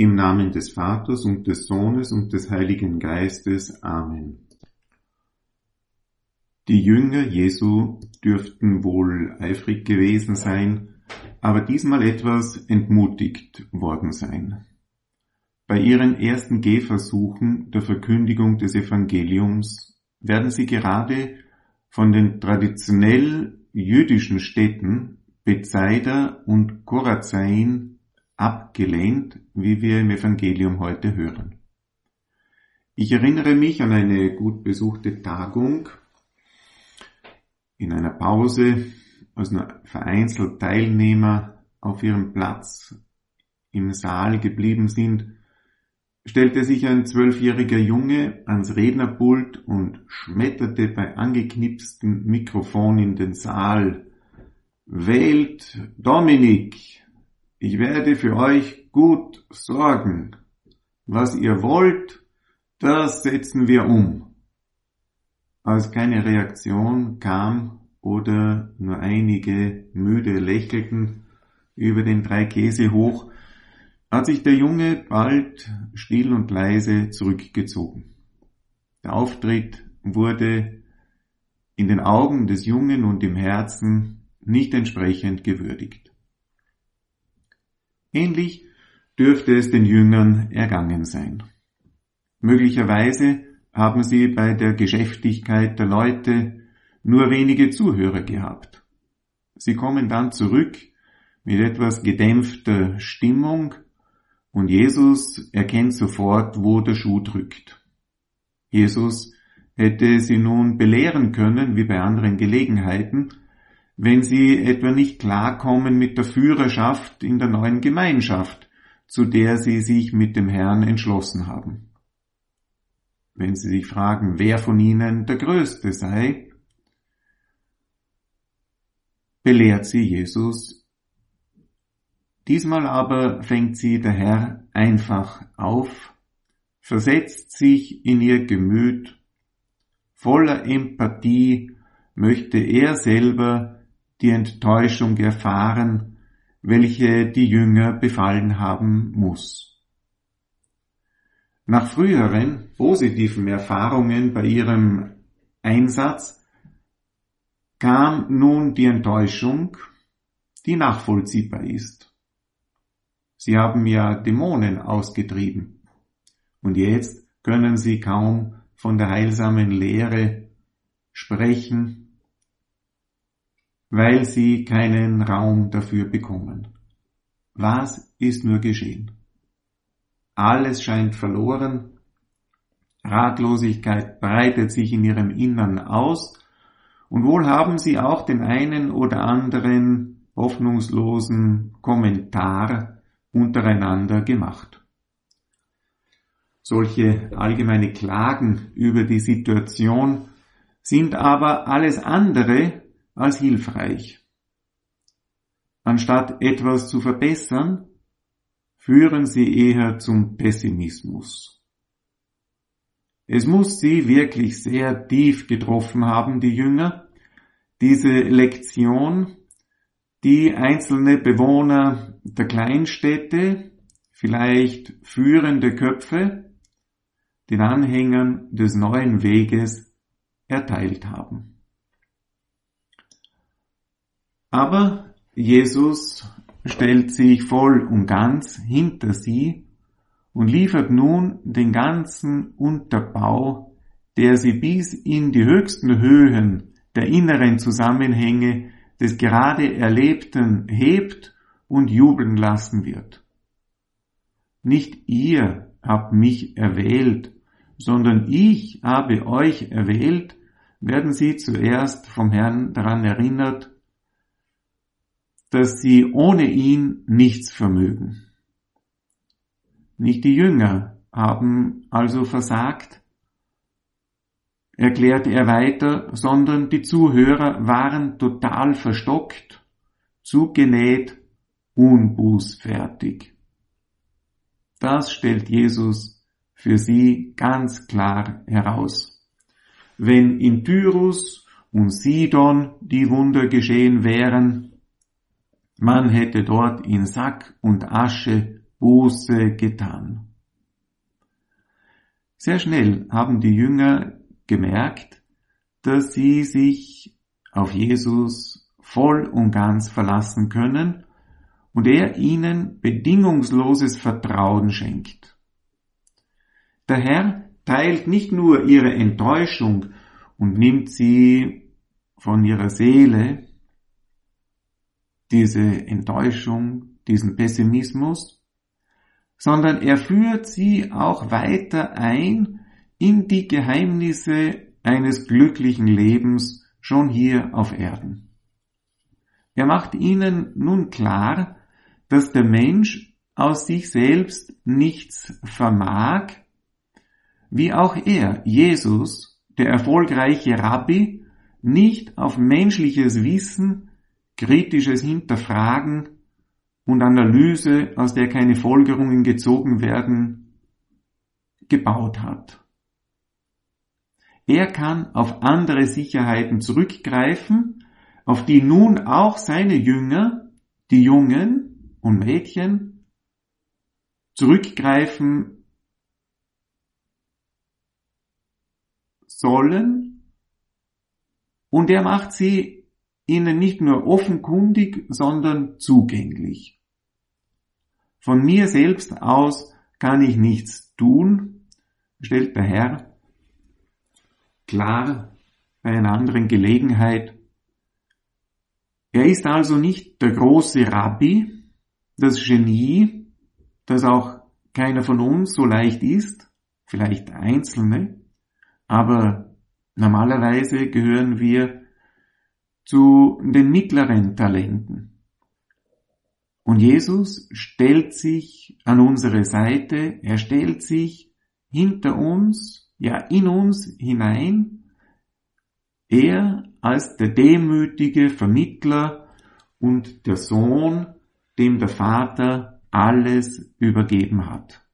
Im Namen des Vaters und des Sohnes und des Heiligen Geistes. Amen. Die Jünger Jesu dürften wohl eifrig gewesen sein, aber diesmal etwas entmutigt worden sein. Bei ihren ersten Gehversuchen der Verkündigung des Evangeliums werden sie gerade von den traditionell jüdischen Städten Bethsaida und Korazain abgelehnt, wie wir im Evangelium heute hören. Ich erinnere mich an eine gut besuchte Tagung in einer Pause, als nur vereinzelt Teilnehmer auf ihrem Platz im Saal geblieben sind, stellte sich ein zwölfjähriger Junge ans Rednerpult und schmetterte bei angeknipstem Mikrofon in den Saal Wählt Dominik, ich werde für euch gut sorgen. Was ihr wollt, das setzen wir um. Als keine Reaktion kam oder nur einige müde lächelten über den drei Käse hoch, hat sich der Junge bald still und leise zurückgezogen. Der Auftritt wurde in den Augen des Jungen und im Herzen nicht entsprechend gewürdigt. Ähnlich dürfte es den Jüngern ergangen sein. Möglicherweise haben sie bei der Geschäftigkeit der Leute nur wenige Zuhörer gehabt. Sie kommen dann zurück mit etwas gedämpfter Stimmung und Jesus erkennt sofort, wo der Schuh drückt. Jesus hätte sie nun belehren können, wie bei anderen Gelegenheiten, wenn sie etwa nicht klarkommen mit der Führerschaft in der neuen Gemeinschaft, zu der sie sich mit dem Herrn entschlossen haben. Wenn sie sich fragen, wer von ihnen der Größte sei, belehrt sie Jesus. Diesmal aber fängt sie der Herr einfach auf, versetzt sich in ihr Gemüt, voller Empathie möchte er selber die Enttäuschung erfahren, welche die Jünger befallen haben muss. Nach früheren positiven Erfahrungen bei ihrem Einsatz kam nun die Enttäuschung, die nachvollziehbar ist. Sie haben ja Dämonen ausgetrieben und jetzt können sie kaum von der heilsamen Lehre sprechen weil sie keinen Raum dafür bekommen. Was ist nur geschehen? Alles scheint verloren, Ratlosigkeit breitet sich in ihrem Innern aus, und wohl haben sie auch den einen oder anderen hoffnungslosen Kommentar untereinander gemacht. Solche allgemeine Klagen über die Situation sind aber alles andere als hilfreich. Anstatt etwas zu verbessern, führen sie eher zum Pessimismus. Es muss sie wirklich sehr tief getroffen haben, die Jünger, diese Lektion, die einzelne Bewohner der Kleinstädte, vielleicht führende Köpfe, den Anhängern des neuen Weges erteilt haben. Aber Jesus stellt sich voll und ganz hinter sie und liefert nun den ganzen Unterbau, der sie bis in die höchsten Höhen der inneren Zusammenhänge des gerade Erlebten hebt und jubeln lassen wird. Nicht ihr habt mich erwählt, sondern ich habe euch erwählt, werden sie zuerst vom Herrn daran erinnert, dass sie ohne ihn nichts vermögen. nicht die Jünger haben also versagt, erklärte er weiter, sondern die Zuhörer waren total verstockt, zugenäht, unbußfertig. Das stellt Jesus für sie ganz klar heraus. Wenn in Tyrus und Sidon die Wunder geschehen wären, man hätte dort in Sack und Asche Buße getan. Sehr schnell haben die Jünger gemerkt, dass sie sich auf Jesus voll und ganz verlassen können und er ihnen bedingungsloses Vertrauen schenkt. Der Herr teilt nicht nur ihre Enttäuschung und nimmt sie von ihrer Seele, diese Enttäuschung, diesen Pessimismus, sondern er führt sie auch weiter ein in die Geheimnisse eines glücklichen Lebens schon hier auf Erden. Er macht ihnen nun klar, dass der Mensch aus sich selbst nichts vermag, wie auch er, Jesus, der erfolgreiche Rabbi, nicht auf menschliches Wissen, kritisches Hinterfragen und Analyse, aus der keine Folgerungen gezogen werden, gebaut hat. Er kann auf andere Sicherheiten zurückgreifen, auf die nun auch seine Jünger, die Jungen und Mädchen, zurückgreifen sollen, und er macht sie ihnen nicht nur offenkundig, sondern zugänglich. Von mir selbst aus kann ich nichts tun, stellt der Herr klar bei einer anderen Gelegenheit. Er ist also nicht der große Rabbi, das Genie, das auch keiner von uns so leicht ist, vielleicht Einzelne, aber normalerweise gehören wir zu den mittleren Talenten. Und Jesus stellt sich an unsere Seite, er stellt sich hinter uns, ja in uns hinein, er als der demütige Vermittler und der Sohn, dem der Vater alles übergeben hat.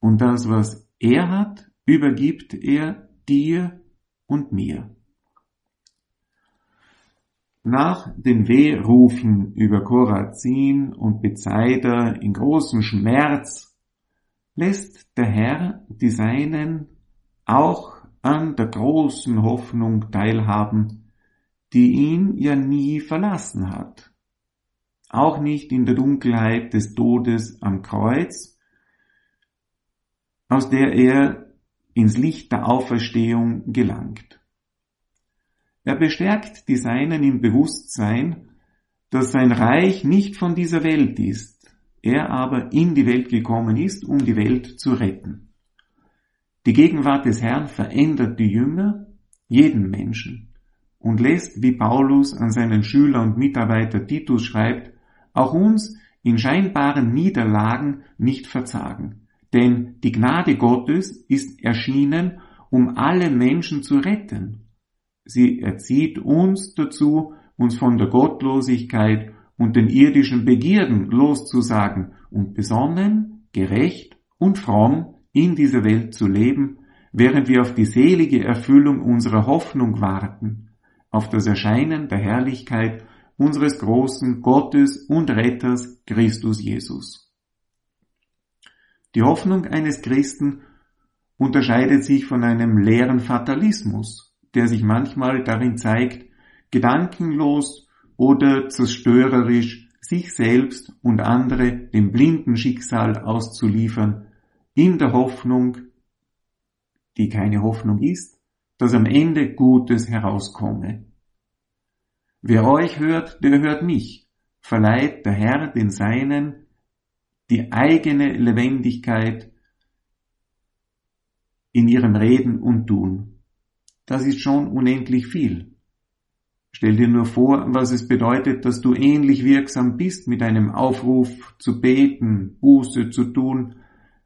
Und das, was er hat, übergibt er dir und mir. Nach den Wehrufen über Korazin und Bethsaida in großem Schmerz lässt der Herr die Seinen auch an der großen Hoffnung teilhaben, die ihn ja nie verlassen hat. Auch nicht in der Dunkelheit des Todes am Kreuz, aus der er ins Licht der Auferstehung gelangt. Er bestärkt die Seinen im Bewusstsein, dass sein Reich nicht von dieser Welt ist, er aber in die Welt gekommen ist, um die Welt zu retten. Die Gegenwart des Herrn verändert die Jünger, jeden Menschen, und lässt, wie Paulus an seinen Schüler und Mitarbeiter Titus schreibt, auch uns in scheinbaren Niederlagen nicht verzagen. Denn die Gnade Gottes ist erschienen, um alle Menschen zu retten. Sie erzieht uns dazu, uns von der Gottlosigkeit und den irdischen Begierden loszusagen und besonnen, gerecht und fromm in dieser Welt zu leben, während wir auf die selige Erfüllung unserer Hoffnung warten, auf das Erscheinen der Herrlichkeit unseres großen Gottes und Retters Christus Jesus. Die Hoffnung eines Christen unterscheidet sich von einem leeren Fatalismus, der sich manchmal darin zeigt, gedankenlos oder zerstörerisch sich selbst und andere dem blinden Schicksal auszuliefern, in der Hoffnung, die keine Hoffnung ist, dass am Ende Gutes herauskomme. Wer euch hört, der hört mich, verleiht der Herr den Seinen die eigene Lebendigkeit in ihrem Reden und Tun. Das ist schon unendlich viel. Stell dir nur vor, was es bedeutet, dass du ähnlich wirksam bist mit einem Aufruf zu beten, Buße zu tun,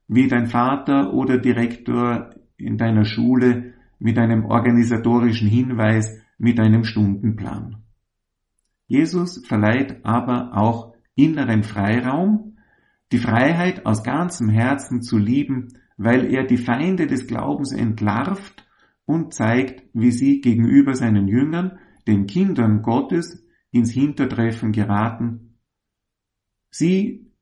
wie dein Vater oder Direktor in deiner Schule mit einem organisatorischen Hinweis, mit einem Stundenplan. Jesus verleiht aber auch inneren Freiraum, die Freiheit aus ganzem Herzen zu lieben, weil er die Feinde des Glaubens entlarvt und zeigt, wie sie gegenüber seinen Jüngern, den Kindern Gottes, ins Hintertreffen geraten. Sie,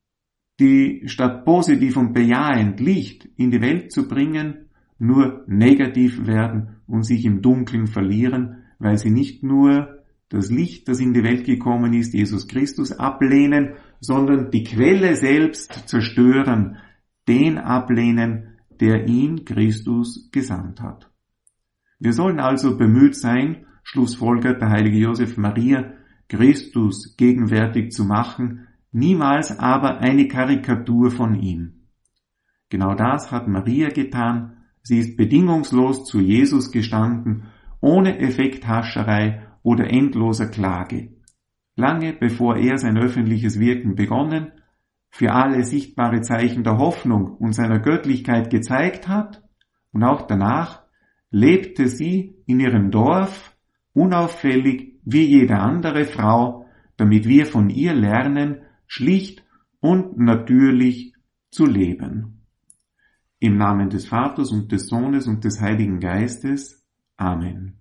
die statt positiv und bejahend Licht in die Welt zu bringen, nur negativ werden und sich im Dunkeln verlieren, weil sie nicht nur das Licht, das in die Welt gekommen ist, Jesus Christus ablehnen, sondern die Quelle selbst zerstören, den ablehnen, der ihn Christus gesandt hat. Wir sollen also bemüht sein, schlussfolgert der heilige Josef Maria, Christus gegenwärtig zu machen, niemals aber eine Karikatur von ihm. Genau das hat Maria getan, sie ist bedingungslos zu Jesus gestanden, ohne Effekthascherei oder endloser Klage. Lange bevor er sein öffentliches Wirken begonnen, für alle sichtbare Zeichen der Hoffnung und seiner Göttlichkeit gezeigt hat, und auch danach lebte sie in ihrem Dorf unauffällig wie jede andere Frau, damit wir von ihr lernen, schlicht und natürlich zu leben. Im Namen des Vaters und des Sohnes und des Heiligen Geistes. Amen.